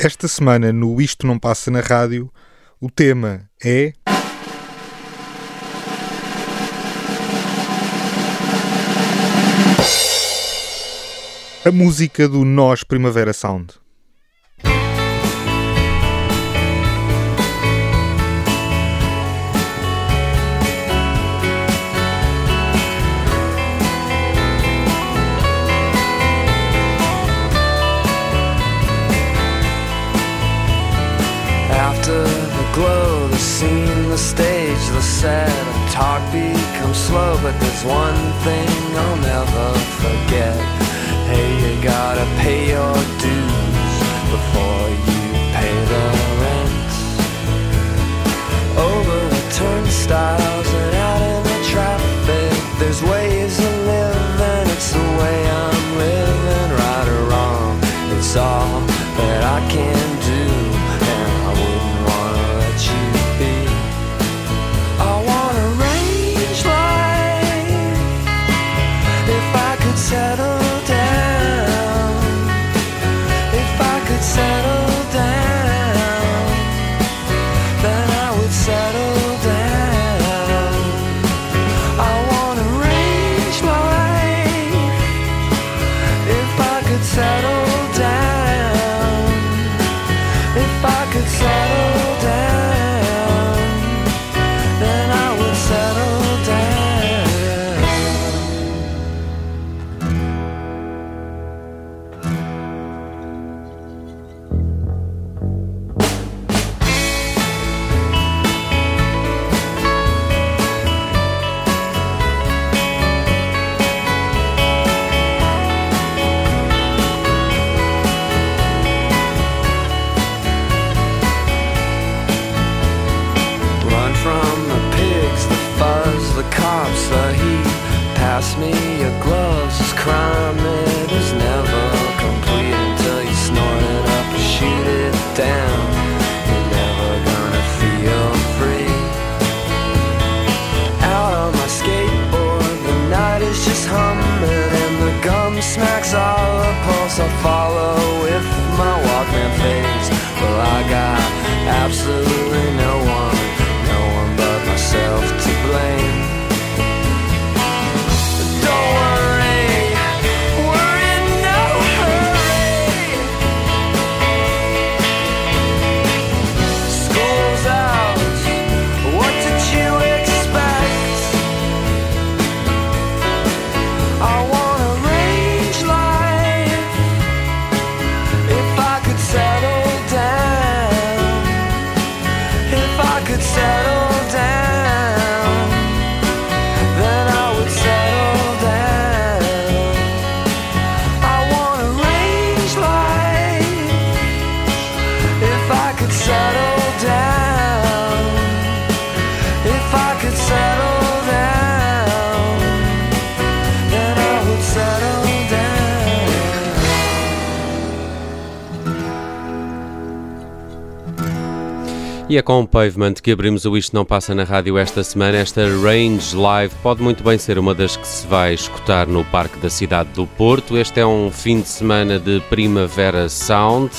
Esta semana no Isto Não Passa na Rádio, o tema é. A música do Nós Primavera Sound. Stage, the set, talk becomes slow, but there's one thing I'll never forget. Hey, you gotta pay your dues before you pay the rent. Over the turnstiles and out in the traffic, there's ways of living. It's the way I'm living, right or wrong. It's all that I can E é com o Pavement que abrimos o Isto Não Passa na Rádio esta semana. Esta Range Live pode muito bem ser uma das que se vai escutar no Parque da Cidade do Porto. Este é um fim de semana de Primavera Sound.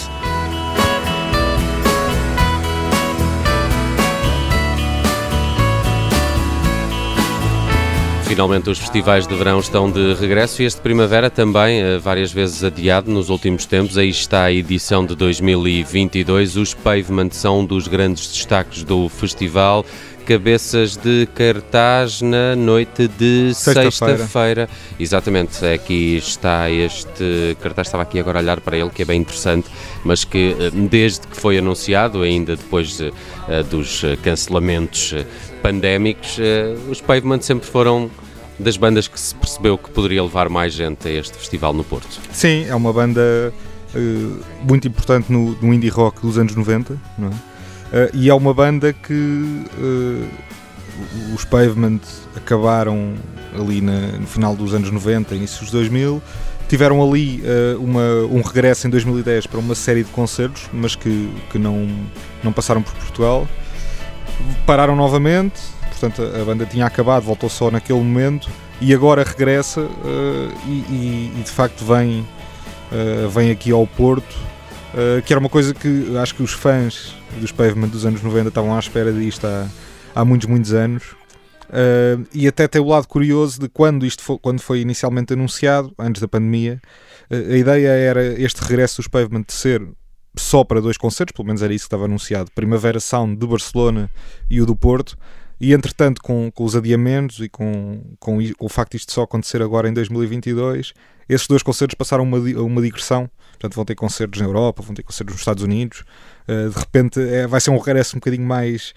Finalmente os festivais de verão estão de regresso e este primavera também, eh, várias vezes adiado nos últimos tempos. Aí está a edição de 2022. Os Pavement são um dos grandes destaques do festival. Cabeças de cartaz na noite de Sexta-feira. sexta-feira. Exatamente, aqui está este cartaz. Estava aqui agora a olhar para ele, que é bem interessante, mas que eh, desde que foi anunciado, ainda depois eh, dos cancelamentos pandémicos, os Pavement sempre foram das bandas que se percebeu que poderia levar mais gente a este festival no Porto. Sim, é uma banda eh, muito importante no, no indie rock dos anos 90, não é? Eh, e é uma banda que eh, os Pavement acabaram ali na- no final dos anos 90, início dos 2000, tiveram ali uma, um regresso em 2010 para uma série de concertos, mas que, que não, não passaram por Portugal. Pararam novamente, portanto a, banda tinha acabado, voltou só naquele momento e agora regressa eh, e, e- e de facto vem, eh, vem aqui ao Porto uh, que era uma coisa que acho que os fãs dos Pavement dos anos 90 estavam à espera disto há, há muitos, muitos anos. Uh, e até tem o lado curioso de quando isto foi, quando foi inicialmente anunciado, antes da pandemia, uh, a ideia era este regresso dos Pavement ser só para dois concertos, pelo menos era isso que estava anunciado: Primavera Sound de Barcelona e o do Porto. E entretanto, com, com os adiamentos e com, com, o facto de isto só acontecer agora em 2022, esses dois concertos passaram uma, uma digressão. Portanto, vão ter concertos na Europa, vão ter concertos nos Estados Unidos. Uh, de repente, é, vai ser um regresso um bocadinho mais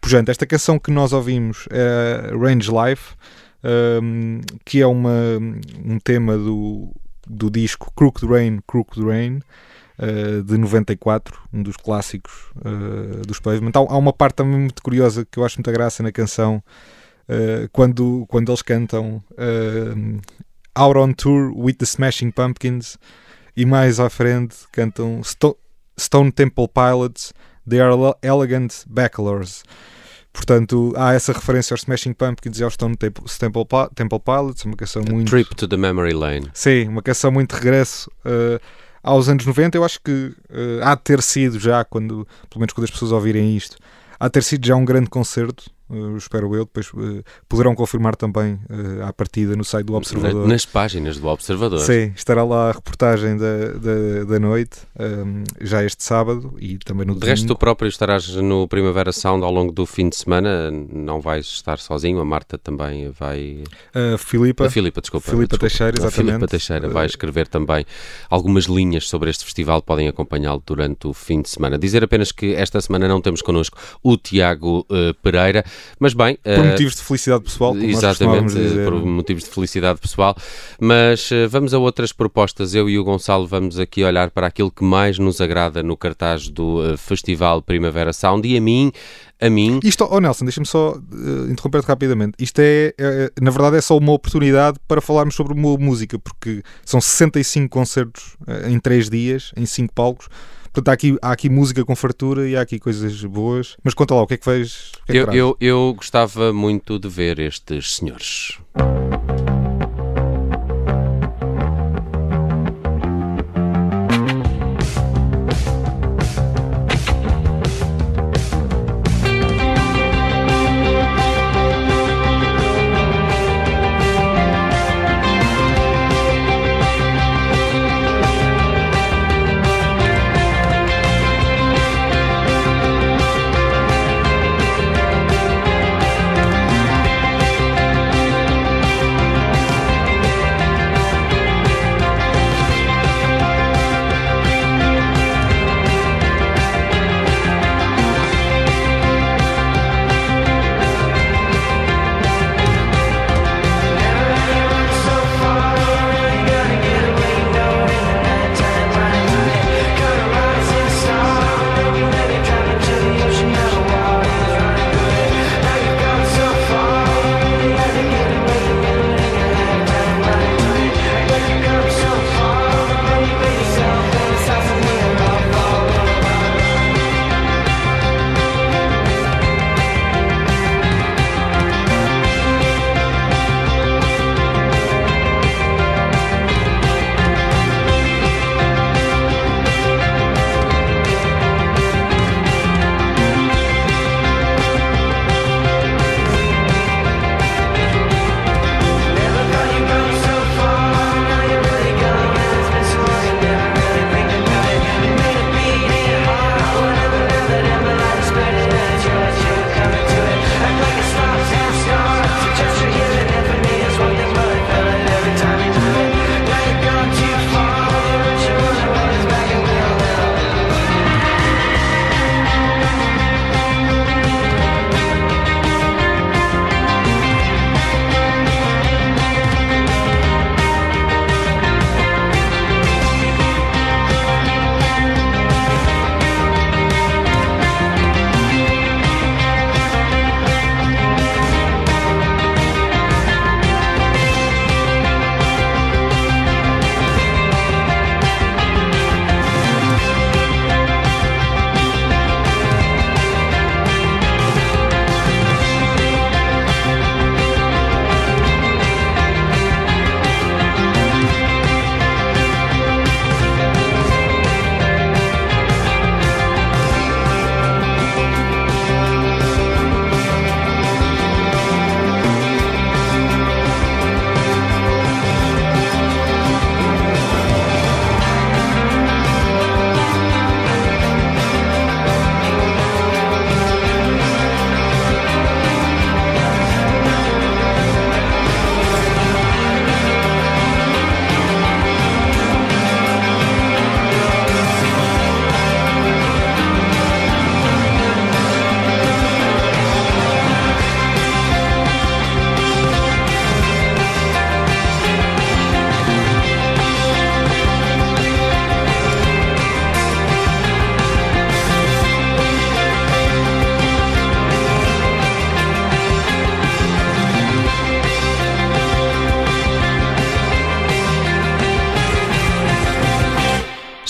pujante. Esta canção que nós ouvimos é Range Life, um, ehm, que é uma, um tema do, do disco Crooked Rain, Crooked Rain. Uh, de 94, um dos clássicos uh, dos Pavement. Há, há, uma parte também muito curiosa que eu acho muita graça na canção, uh, quando, quando eles cantam Out on Tour with the Smashing Pumpkins e mais à frente cantam Sto Stone Temple Pilots, They Are Elegant Bachelors. Portanto, há essa referência aos Smashing Pumpkins e aos Stone Temple, Temple, Temple Pilots, uma canção A muito... Trip to the Memory Lane. Sim, uma canção muito regresso uh, aos anos 90. Eu acho que uh, há de ter sido já, quando, pelo menos quando as pessoas ouvirem isto, há de ter sido já um grande concerto Uh, espero eu, depois uh, poderão confirmar também uh, à partida no site do Observador. Nas páginas do Observador. Sim, estará lá a reportagem da, da, da noite, um, já este sábado e também no De domingo. resto, tu próprio estarás no Primavera Sound ao longo do fim de semana, não vais estar sozinho, a Marta também vai... A Filipa. A Filipa, desculpa. Filipa desculpa. Teixeira, exatamente. A Filipa Teixeira vai escrever também algumas linhas sobre este festival, podem acompanhá-lo durante o fim de semana. Dizer apenas que esta semana não temos connosco o Tiago Pereira, mas bem. Por uh, motivos de felicidade pessoal, como Exatamente, dizer. por motivos de felicidade pessoal. Mas uh, vamos a outras propostas. Eu e o Gonçalo vamos aqui olhar para aquilo que mais nos agrada no cartaz do uh, Festival Primavera Sound e a mim. A mim. Isto, oh Nelson, deixa-me só interromper-te rapidamente. Isto é, é, na verdade, é só uma oportunidade para falarmos sobre música, porque são 65 concertos em 3 dias, em 5 palcos Portanto, há aqui, há aqui música com fartura e há aqui coisas boas. Mas conta lá, o que é que fez? Que é que eu, eu, eu gostava muito de ver estes senhores.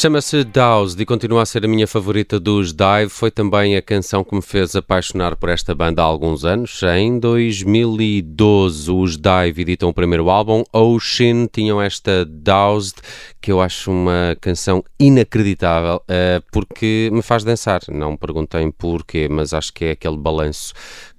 Chama-se Doused e continua a ser a minha favorita dos Dive. Foi também a canção que me fez apaixonar por esta banda há alguns anos. Em 2012, os Dive editam o primeiro álbum. Ocean tinham esta Doused, que eu acho uma canção inacreditável, uh, porque me faz dançar. Não me perguntem porquê, mas acho que é aquele balanço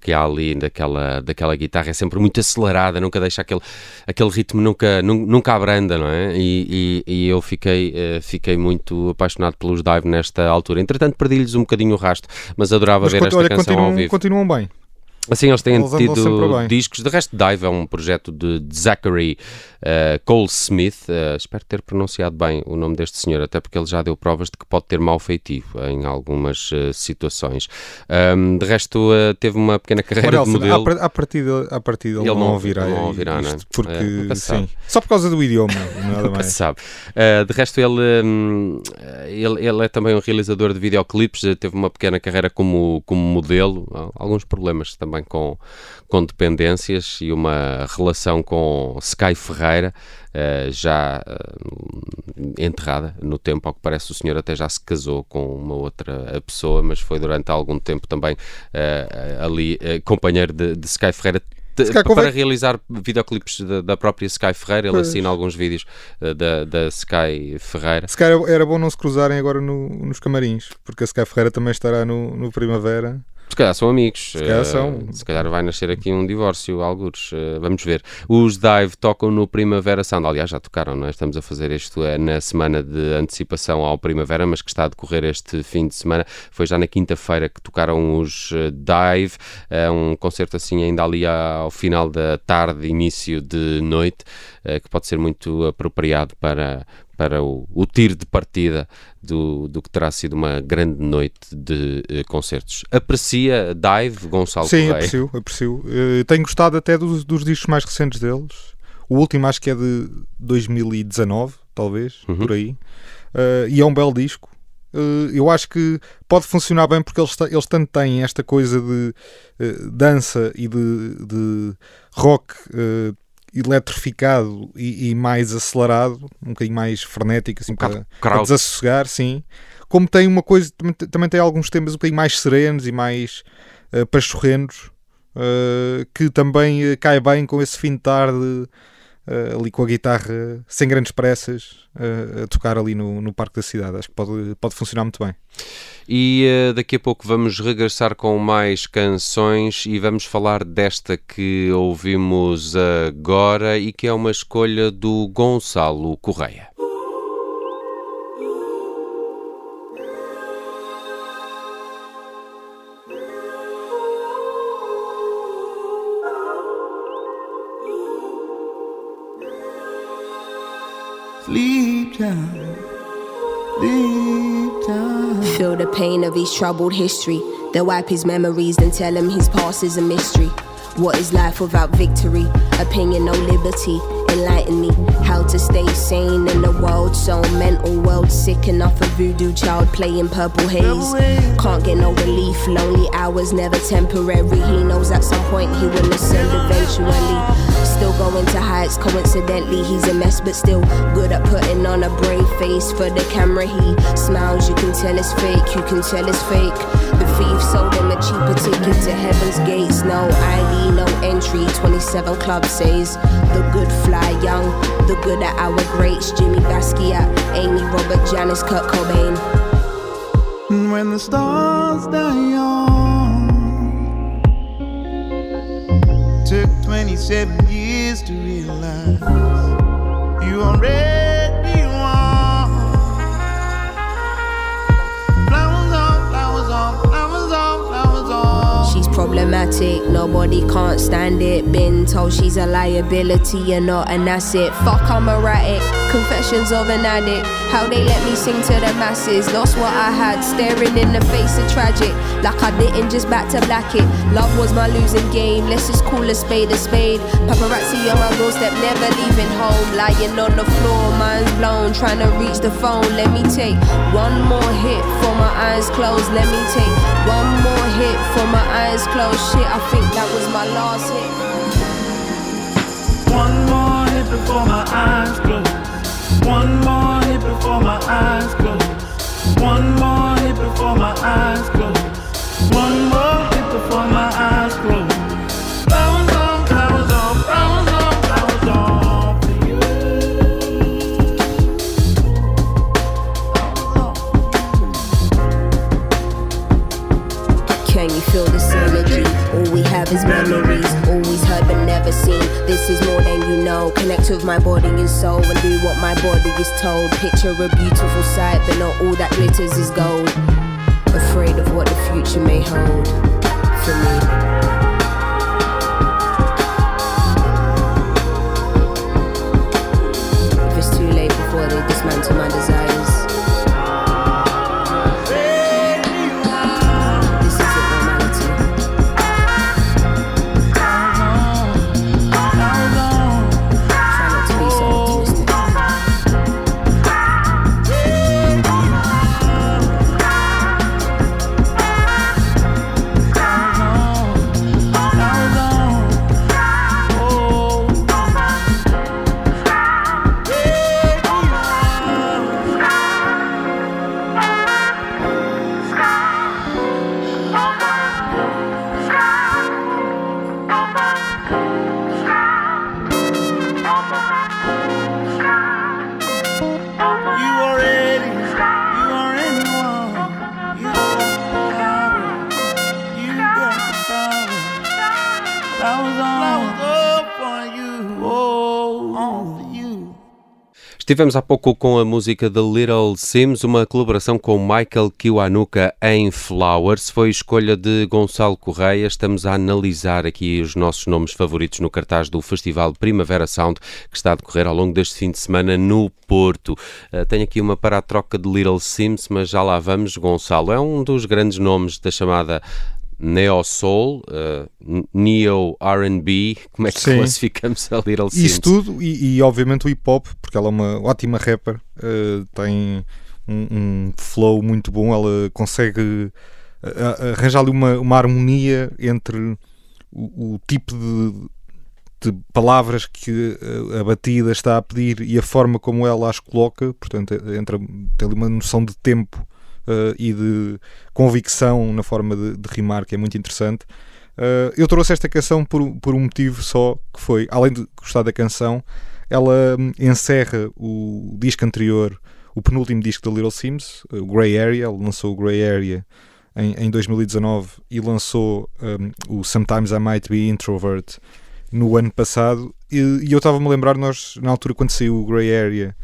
que há ali daquela, daquela guitarra. É sempre muito acelerada, nunca deixa aquele, aquele ritmo, nunca, nunca abranda, não é? E, e, e eu fiquei, uh, fiquei muito apaixonado pelos Dive nesta altura. Entretanto, perdi-lhes um bocadinho o rasto, mas adorava Mas ver esta olha, canção continuam, ao vivo. continuam bem. Assim, eles têm Eles tido discos. De resto, Dive é um projeto de Zachary uh, Cole Smith. Uh, espero ter pronunciado bem o nome deste senhor, até porque ele já deu provas de que pode ter mau feitiço em algumas uh, situações. Um, de resto, teve uma pequena carreira Ora, de modelo. à, par- à partida, à partida ele, Ele não, ouvirá, não ouvirá, isto, é? porque É, sim, só por causa do idioma, nada mais. sabe. De resto, ele, hum, ele, ele é também um realizador de videoclipes, teve uma pequena carreira como, como modelo, alguns problemas também com, com dependências e uma relação com Sky Ferreira, uh, já uh, enterrada no tempo, ao que parece o senhor até já se casou com uma outra pessoa, mas foi durante algum tempo também uh, ali companheiro de, de Sky Ferreira. Calhar para convém- realizar videoclipes da, da própria Sky Ferreira, ele Pois. assina alguns vídeos da, da Sky Ferreira. Se calhar era bom não se cruzarem agora no- nos camarins, porque a Sky Ferreira também estará no, no Primavera. Se calhar são amigos. Se calhar são. Se calhar vai nascer aqui um divórcio, alguns. Uh, vamos ver. Os Dive tocam no Primavera Sound. Aliás, já tocaram, não é? Estamos a fazer isto é, na semana de antecipação ao Primavera, mas que está a decorrer este fim de semana. Foi já na quinta-feira que tocaram os Dive. É um concerto assim ainda ali ao final da tarde, início de noite, que pode ser muito apropriado para, para o, o tiro de partida do, do que terá sido uma grande noite de eh, concertos. Aprecia Dive, Gonçalo Sim, Correia? aprecio, aprecio. Eh, tenho gostado até dos, dos discos mais recentes deles. O último acho que é de 2019, talvez, Uhum. por aí. Eh, e é um belo disco. Eh, eu acho que pode funcionar bem porque eles, eles tanto têm esta coisa de eh, dança e de, de rock eletrificado e, e mais acelerado, um bocadinho mais frenético, assim, bocado para, para desassossegar, sim. Como tem uma coisa, também, também tem alguns temas um bocadinho mais serenos e mais uh, pachorrenos, uh, que também uh, cai bem com esse fim de tarde, uh, ali com a guitarra, sem grandes pressas, uh, a tocar ali no, no Parque da Cidade. Acho que pode, pode funcionar muito bem. E eh, daqui a pouco vamos regressar com mais canções e vamos falar desta que ouvimos agora e que é uma escolha do Gonçalo Correia. Time, sleep time. Feel the pain of his troubled history. They'll wipe his memories, then tell him his past is a mystery. What is life without victory? Opinion, no liberty. Enlighten me how to stay sane in a world so mental. World sick enough, a voodoo child playing purple haze. Can't get no relief, lonely hours never temporary. He knows at some point he will ascend eventually. Still going to heights, coincidentally, he's a mess, but still good at putting on a brave face for the camera. He smiles, you can tell it's fake, you can tell it's fake. Thief sold him a cheaper ticket to heaven's gates. No ID, no entry. 27 Club says the good fly young, the good at our greats. Jimmy Basquiat, Amy Robert, Janice, Kurt Cobain. When the stars die young, took 27 years to realize you already problematic, nobody can't stand it. Been told she's a liability and not an asset. Fuck, I'm erratic. Confessions of an addict. How they let me sing to the masses. Lost what I had, staring in the face of tragic. Like I didn't just back to black it. Love was my losing game. Let's just call a spade a spade. Paparazzi on my doorstep, never leaving home. Lying on the floor, mind's blown. Trying to reach the phone. Let me take one more hit for my eyes closed. Let me take one more hit for my eyes closed. Oh, shit, I think that was my last hit. One more hit before my eyes close. One more hit before my eyes close. One more hit before my eyes close. One more hit before my eyes close. Told. Picture a beautiful sight, but not all that glitters is gold. Estivemos há pouco com a música The Little Sims, uma colaboração com Michael Kiwanuka em Flowers. Foi escolha de Gonçalo Correia. Estamos a analisar aqui os nossos nomes favoritos no cartaz do Festival Primavera Sound, que está a decorrer ao longo deste fim de semana no Porto. Uh, tenho aqui uma para a troca de Little Sims, mas já lá vamos. Gonçalo é um dos grandes nomes da chamada Neo Soul, uh, Neo R&B, como é que Sim. classificamos a Little Sims? Isso tudo e, e, obviamente o hip hop, porque ela é uma ótima rapper, eh, tem um, um flow muito bom, ela consegue eh, arranjar ali uma, uma harmonia entre o, o tipo de, de palavras que eh, a batida está a pedir e a forma como ela as coloca, portanto, eh, entra, tem ali uma noção de tempo eh, e de convicção na forma de, de rimar que é muito interessante. Uh, eu trouxe esta canção por, por um motivo só, que foi, além de gostar da canção, ela hum, encerra o disco anterior, o penúltimo disco da Little Sims, o Grey Area, ela lançou o Grey Area em, em 2019 e lançou um, o Sometimes I Might Be Introvert no ano passado e, e eu estava-me a lembrar, nós na altura quando saiu o Grey Area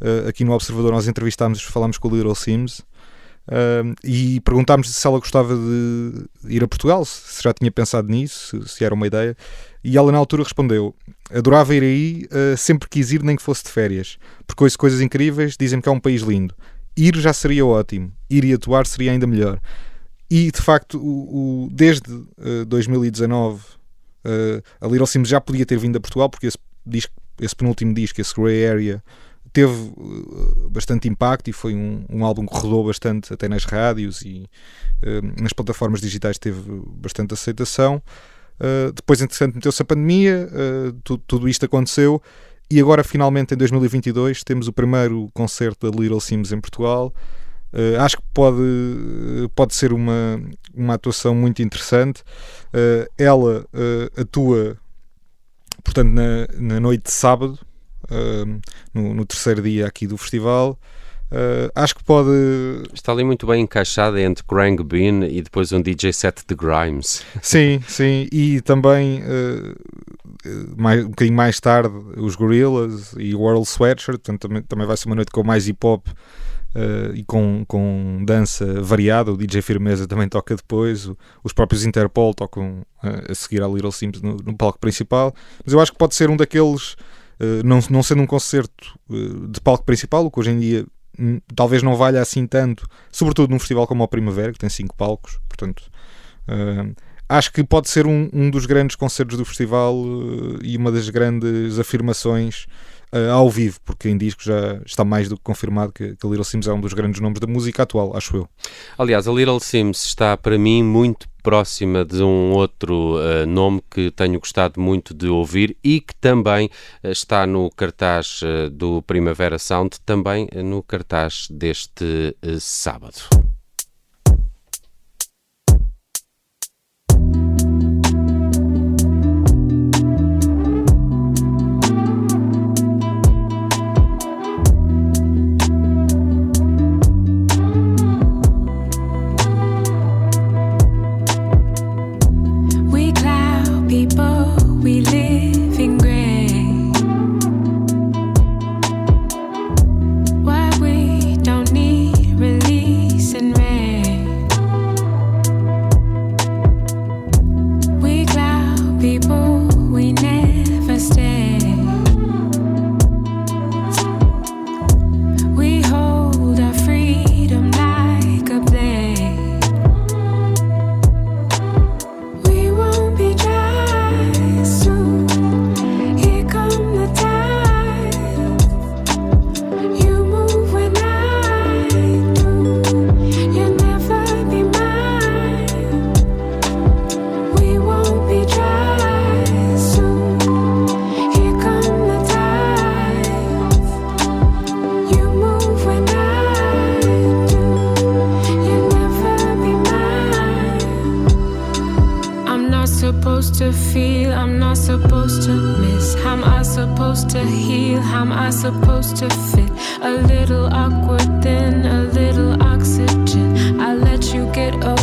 uh, aqui no Observador nós entrevistámos, falámos com a Little Sims um, e perguntámos se ela gostava de ir a Portugal, se já tinha pensado nisso, se, era uma ideia. E ela na altura respondeu: Adorava ir aí, uh, sempre quis ir, nem que fosse de férias, porque ouço coisas incríveis, dizem que é um país lindo. Ir já seria ótimo, ir e atuar seria ainda melhor. E de facto, o, o- desde uh, 2019, uh, a Little Sims já podia ter vindo a Portugal, porque esse, disco, esse penúltimo disco, esse Grey Area, teve uh, bastante impacto e foi um, um álbum que rodou bastante até nas rádios e uh, nas plataformas digitais teve bastante aceitação. Uh, depois, entretanto, meteu-se a pandemia, tu- tudo isto aconteceu e agora, finalmente, em 2022, temos o primeiro concerto da Little Sims em Portugal. Uh, acho que pode, pode ser uma, uma atuação muito interessante. Uh, ela uh, atua, portanto, na, na noite de sábado, uh, no, no terceiro dia aqui do festival. Uh, acho que pode. Está ali muito bem encaixada entre Krang Bean e depois um DJ set de Grimes. Sim, sim. E também uh, mais, um bocadinho mais tarde os Gorillaz e o World Sweatshirt. Portanto, também, também vai ser uma noite com mais hip hop. Uh, e com, com dança variada, o DJ Firmeza também toca depois, o- os próprios Interpol tocam a seguir à Little Sims no, no palco principal. Mas eu acho que pode ser um daqueles, não, não sendo um concerto uh, de palco principal, o que hoje em dia hum, talvez não valha assim tanto, sobretudo num festival como o Primavera, que tem cinco palcos, portanto. uh, acho que pode ser um, um dos grandes concertos do festival e uma das grandes afirmações uh, ao vivo, porque em disco já está mais do que confirmado que, que a Little Sims é um dos grandes nomes da música atual, acho eu. Aliás, a Little Sims está para mim muito próxima de um outro uh, nome que tenho gostado muito de ouvir e que também uh, está no cartaz uh, do Primavera Sound, também no cartaz deste sábado. supposed to heal? How am I supposed to fit? A little awkward, then a little oxygen. I let you get over.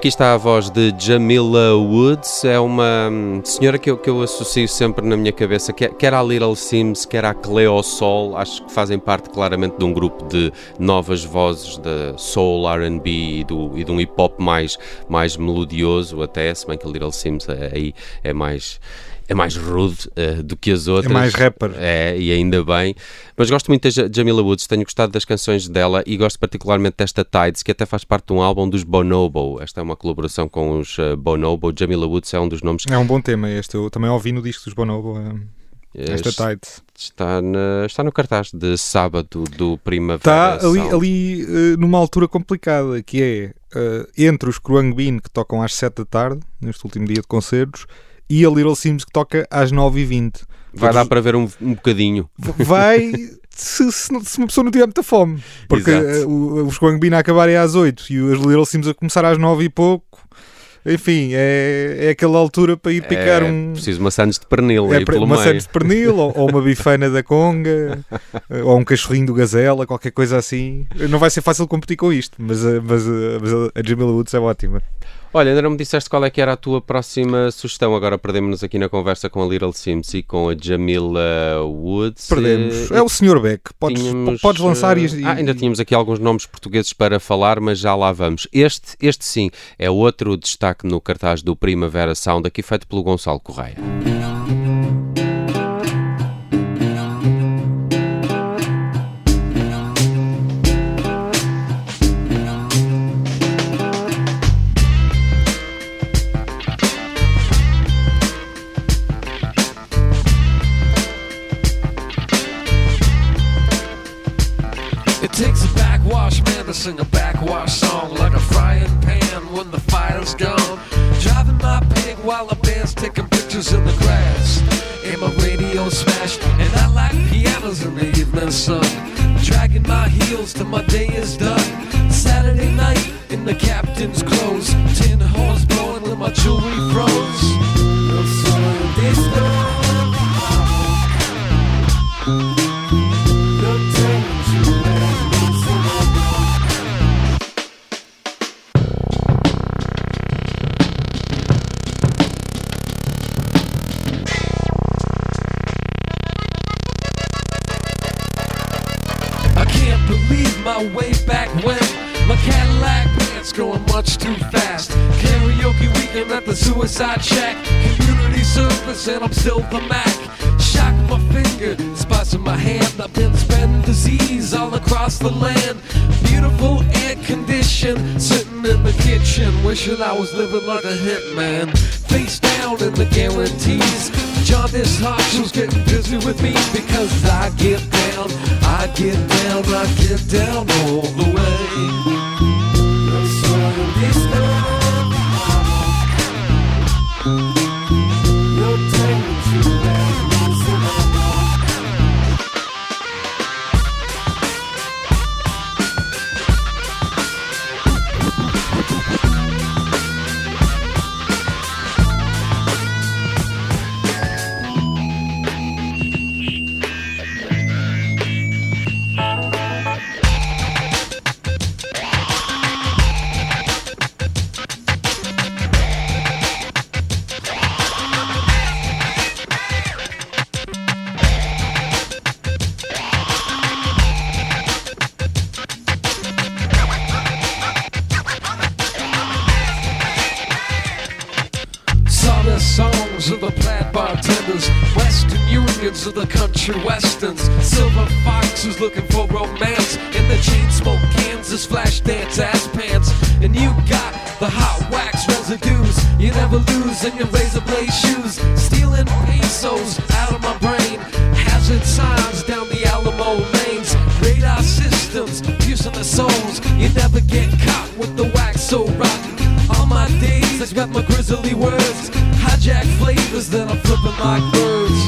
Aqui está a voz de Jamila Woods, é uma hum, senhora que eu, que eu associo sempre na minha cabeça, quer, quer à Little Sims, quer à Cleo Sol, acho que fazem parte claramente de um grupo de novas vozes da soul, R&B e, do, e de um hip hop mais, mais melodioso até, se bem que a Little Sims aí é mais é mais rude uh, do que as outras. É mais rapper. É, e ainda bem. Mas gosto muito da Jamila Woods, tenho gostado das canções dela e gosto particularmente desta Tides, que até faz parte de um álbum dos Bonobo. Esta é uma colaboração com os uh, Bonobo. Jamila Woods é um dos nomes. É um bom tema este, eu também ouvi no disco dos Bonobo. É... Esta Tides. Está, na, está no cartaz de sábado do Primavera. Está ali, ali numa altura complicada, que é entre os Kruang Bin, que tocam às 7 da tarde, neste último dia de concertos, e a Little Sims que toca às 9h20. Vai dar para ver um, um bocadinho. Vai se, se, se, uma pessoa não tiver muita fome. Porque uh, os Guangbina acabarem às 8 e os Little Sims a começar às 9 e pouco. Enfim, é, é aquela altura para ir picar é, um. Preciso maçãs de pernil. É, aí pelo maçãs de pernil, ou, ou, uma bifana da conga, ou um cachorrinho do gazela, qualquer coisa assim. Não vai ser fácil competir com isto, mas, mas, mas a Jamila Woods é ótima. Olha, ainda não me disseste qual é que era a tua próxima sugestão. Agora perdemos-nos aqui na conversa com a Little Sims e com a Jamila Woods. Perdemos. Eh, É o Sr. Beck. Podes, tínhamos, podes lançar e. eh, Ah, ainda tínhamos aqui alguns nomes portugueses para falar, mas já lá vamos. Este, este sim, é outro destaque no cartaz do Primavera Sound, aqui feito pelo Gonçalo Correia. Sing a backwash song like a frying pan when the fire's gone. Driving my pig while the band's taking pictures in the grass. And my radio smashed, and I like pianos in the evening sun. Dragging my heels till my day is done. Saturday night in the captain's clothes, tin horns blowing with my jewelry froze. The Mac. Shock my finger, spots in my hand. I've been spreading disease all across the land. Beautiful air condition, sitting in the kitchen, wishing I was living like a hitman. Face down in the guarantees. John, this heart was getting busy with me because I get down, I get down, I get down all the way. You never lose in your razor blade shoes, stealing pesos out of my brain, hazard signs down the Alamo lanes, radar systems piercing the souls. You never get caught with the wax so rotten. All my days, I got my grizzly words. Hijack flavors, then I'm flipping like birds.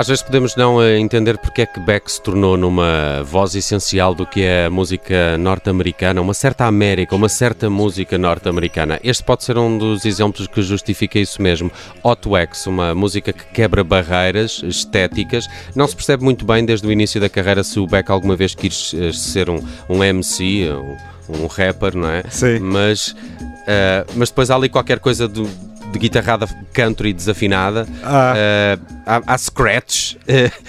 Às vezes podemos não eh, entender porque é que Beck se tornou numa voz essencial do que é a música norte-americana, uma certa América, uma certa música norte-americana. Este pode ser um dos exemplos que justifica isso mesmo. Hot Wax, uma música que quebra barreiras estéticas. Não se percebe muito bem desde o início da carreira se o Beck alguma vez quis eh, ser um, um MC, um, um rapper, não é? Sim. Mas, eh, mas depois há ali qualquer coisa do- de guitarrada country desafinada. Ah. Eh, há, há scratch.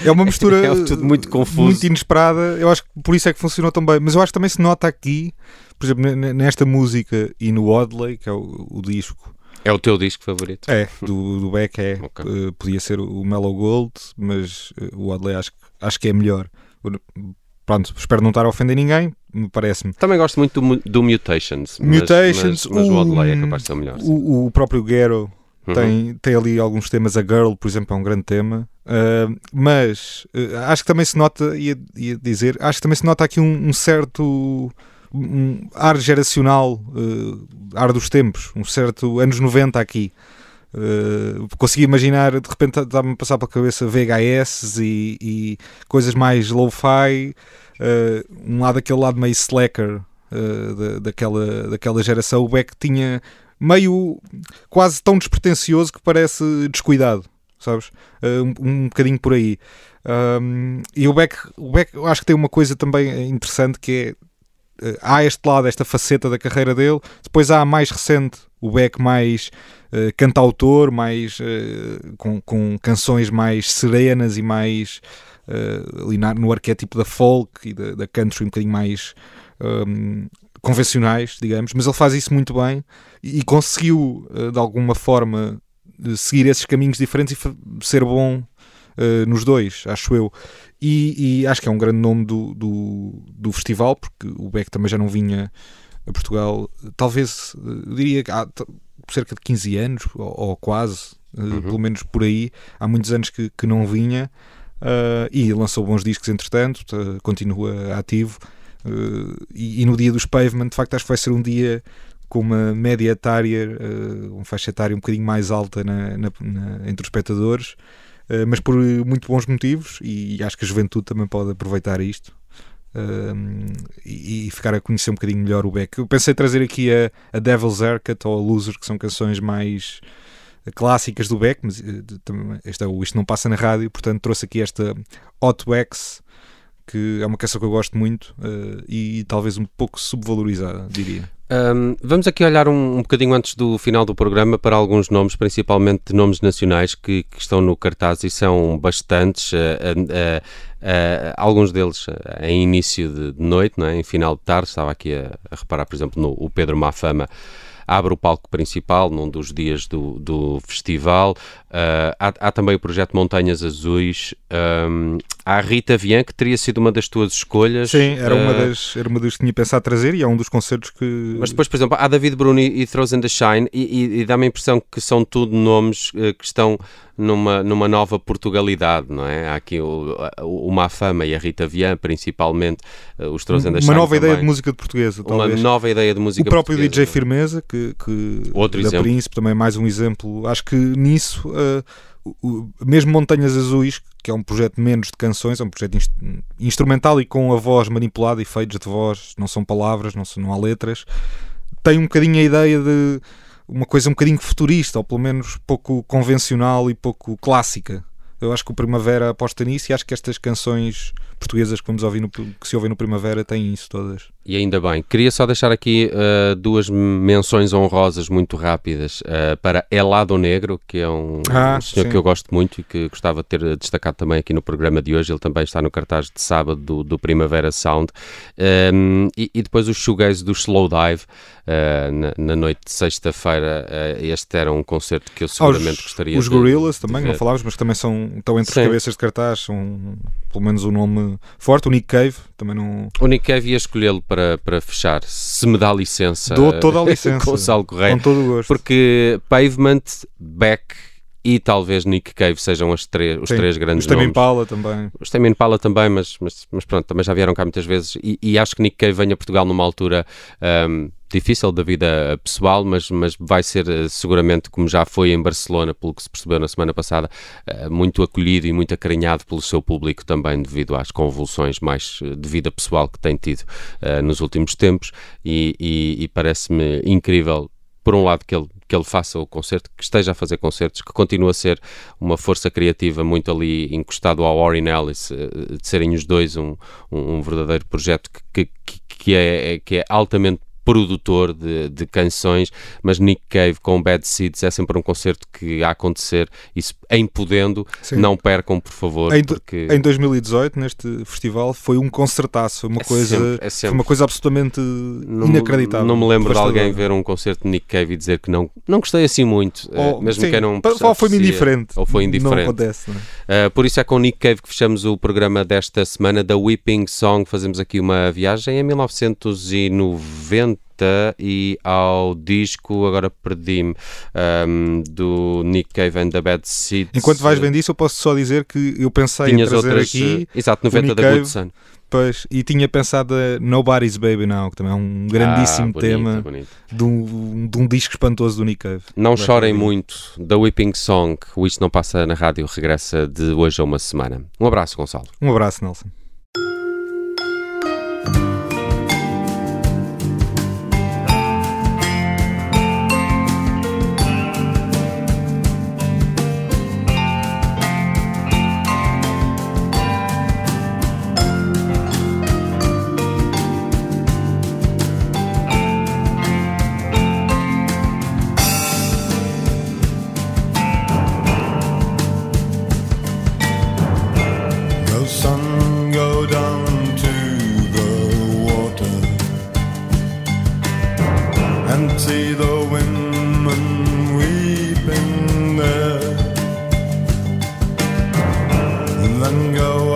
É uma mistura É tudo muito confuso. muito inesperada. Eu acho que por isso é que funcionou tão bem. Mas eu acho que também se nota aqui, por exemplo, nesta música e no Oddley, que é o, o disco. é o teu disco favorito? É, do, do Beck é. Ok. Eh, podia ser o Mellow Gold, mas eh, o Oddley acho, acho que é melhor. Pronto, espero não estar a ofender ninguém, me parece-me. Também gosto muito do, do Mutations. mas- Mutations, mas, mas o Oddley é o- capaz de ser o melhor. O, o próprio Ghetto Uhum. tem, tem ali alguns temas. A Girl, por exemplo, é um grande tema. Uh, mas uh, acho que também se nota, ia, ia dizer, acho que também se nota aqui um, um certo um ar geracional, uh, ar dos tempos, um certo anos 90 aqui. Uh, consegui imaginar, de repente estava-me a passar pela cabeça VHS e, e coisas mais low-fi, uh, um lado aquele lado meio slacker uh, da, daquela, daquela geração, o Beck tinha meio quase tão despretensioso que parece descuidado, sabes? Um, um bocadinho por aí. Um, e o Beck, o Beck, acho que tem uma coisa também interessante que é há este lado, esta faceta da carreira dele, depois há a mais recente, o Beck mais uh, cantautor, mais uh, com, com canções mais serenas e mais uh, ali na, no arquétipo da folk e da, da country um bocadinho mais um, convencionais, digamos, mas ele faz isso muito bem e, e conseguiu de alguma forma seguir esses caminhos diferentes e ser bom nos dois, acho eu. E, e, acho que é um grande nome do, do, do, festival, porque o Beck também já não vinha a Portugal, talvez, eu diria que há cerca de 15 anos, ou, ou quase, uh, uhum. pelo menos por aí, há muitos anos que, que não vinha. Uh, e lançou bons discos entretanto, continua ativo. E, e, no dia dos Pavement, de facto, acho que vai ser um dia com uma média etária, uma faixa etária um bocadinho mais alta na, na, na, entre os espectadores. Eh, mas por muito bons motivos, e acho que a juventude também pode aproveitar isto. Uh, e, e, ficar a conhecer um bocadinho melhor o Beck. Eu pensei trazer aqui a, a Devil's Haircut ou a Loser, que são canções mais clássicas do Beck, mas uh, este é Isto Não Passa na Rádio, portanto trouxe aqui esta Hot Wax, que é uma canção que eu gosto muito uh, e talvez um pouco subvalorizada, diria. Um, vamos aqui olhar um, um bocadinho antes do final do programa para alguns nomes, principalmente nomes nacionais que, que estão no cartaz e são bastantes, uh, uh, uh, alguns deles em início de, de noite, não é? em final de tarde. Estava aqui a, a reparar, por exemplo, no o Pedro Mafama abre o palco principal num dos dias do, do festival. Uh, há, há, também o projeto Montanhas Azuis. Um, a Rita Vian, que teria sido uma das tuas escolhas. Sim, era, uma, das, era uma das que tinha pensado trazer e é um dos concertos que. Mas depois, por exemplo, há David Bruni e Throws in the Shine e, e, e dá-me a impressão que são tudo nomes uh, que estão numa, numa nova Portugalidade, não é? Há aqui o, o Mafama e a Rita Vian, principalmente, uh, os Throws in the Shine. Uma nova também. ideia de música de portuguesa, talvez. Uma nova ideia de música O próprio portuguesa. DJ Firmeza, que, que Outro da exemplo. Príncipe, também mais um exemplo. Acho que nisso uh, mesmo Montanhas Azuis, que é um projeto menos de canções, é um projeto inst instrumental e com a voz manipulada, efeitos de voz, não são palavras, não, são, não há letras, tem um bocadinho a ideia de uma coisa um bocadinho futurista, ou pelo menos pouco convencional e pouco clássica. Eu acho que o Primavera aposta nisso e acho que estas canções portuguesas que, vamos ouvir no, que se ouvem no Primavera têm isso todas. E ainda bem. Queria só deixar aqui uh, duas menções honrosas muito rápidas uh, para Elado Negro, que é um, ah, um senhor sim. que eu gosto muito e que gostava de ter destacado também aqui no programa de hoje. Ele também está no cartaz de sábado do, do Primavera Sound. Um, e, e, depois os shoegaze do Slow Dive, uh, na, na, noite de sexta-feira. este era um concerto que eu seguramente os, gostaria os de Gorillaz de também, ver. não falámos, mas também são, estão entre Sim. os cabeças de cartaz, são pelo menos um nome forte. O Nick Cave também não. O Nick Cave ia escolhê-lo para, para fechar, se me dá licença. Dou toda a licença. Gonçalo Correia. Com todo o gosto. Porque Pavement, Beck e talvez Nick Cave sejam as três, os Sim. três grandes Os nomes. Impala também. Os Tame Impala também, mas, mas, mas pronto, também já vieram cá muitas vezes e, e acho que Nick Cave vem a Portugal numa altura um, difícil da vida pessoal, mas, mas vai ser uh, seguramente, como já foi em Barcelona, pelo que se percebeu na semana passada, uh, muito acolhido e muito acarinhado pelo seu público também devido às convulsões mais uh, de vida pessoal que tem tido uh, nos últimos tempos e, e, e parece-me incrível por um lado que ele, que ele faça o concerto, que esteja a fazer concertos, que continua a ser uma força criativa muito ali encostado ao Warren Ellis, eh, de serem os dois um, um, um verdadeiro projeto que, que, que, é, que é altamente produtor de, de canções, mas Nick Cave com Bad Seeds é sempre um concerto que a acontecer, isso em podendo, Sim. não percam por favor, Em, porque em 2018, neste festival, foi um concertaço. Foi uma, É coisa, sempre- é foi sempre. uma coisa absolutamente não, inacreditável. não me lembro de alguém ver um concerto de Nick Cave e dizer que não, não gostei assim muito, eh, Ou, mesmo sim, que não ou foi-me aprecia, indiferente. ou foi Não indiferente. acontece, não é? Uh, por isso é com Nick Cave que fechamos o programa desta semana da Weeping Song. Fazemos aqui uma viagem em 1990 e ao disco, agora perdi-me, um, do Nick Cave and the Bad Seeds. Enquanto vais vendo isso, eu posso só dizer que eu pensei em Tinhas trazer outras, aqui uh, exato, o 90 Nick da Good Sun. pois, e tinha pensado a Nobody's Baby Now, que também é um grandíssimo Ah, bonito, tema bonito. de um, de um disco espantoso do Nick Cave. Não chorem muito. Da Weeping Song, o Isto Não Passa na Rádio, regressa de hoje a uma semana. Um abraço, Gonçalo. Um abraço, Nelson. go.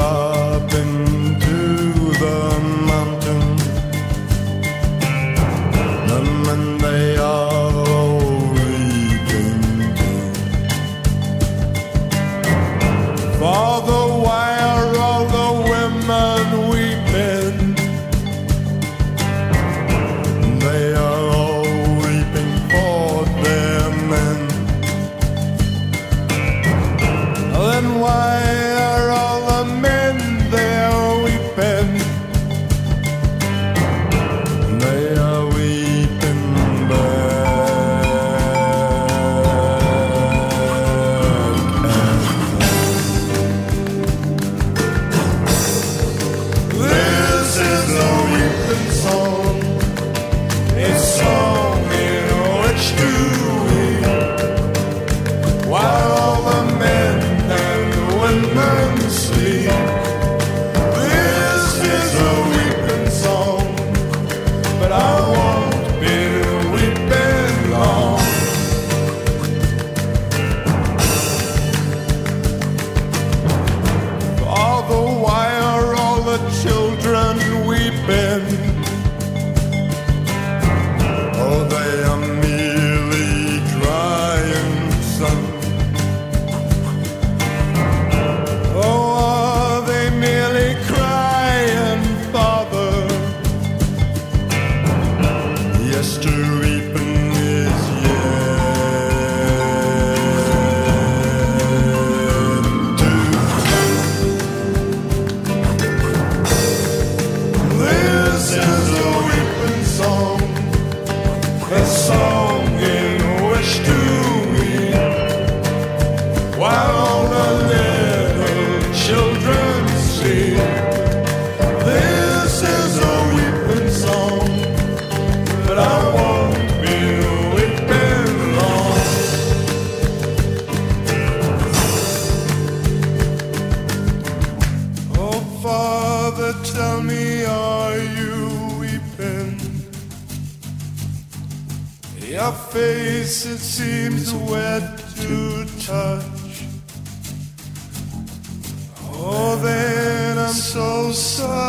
so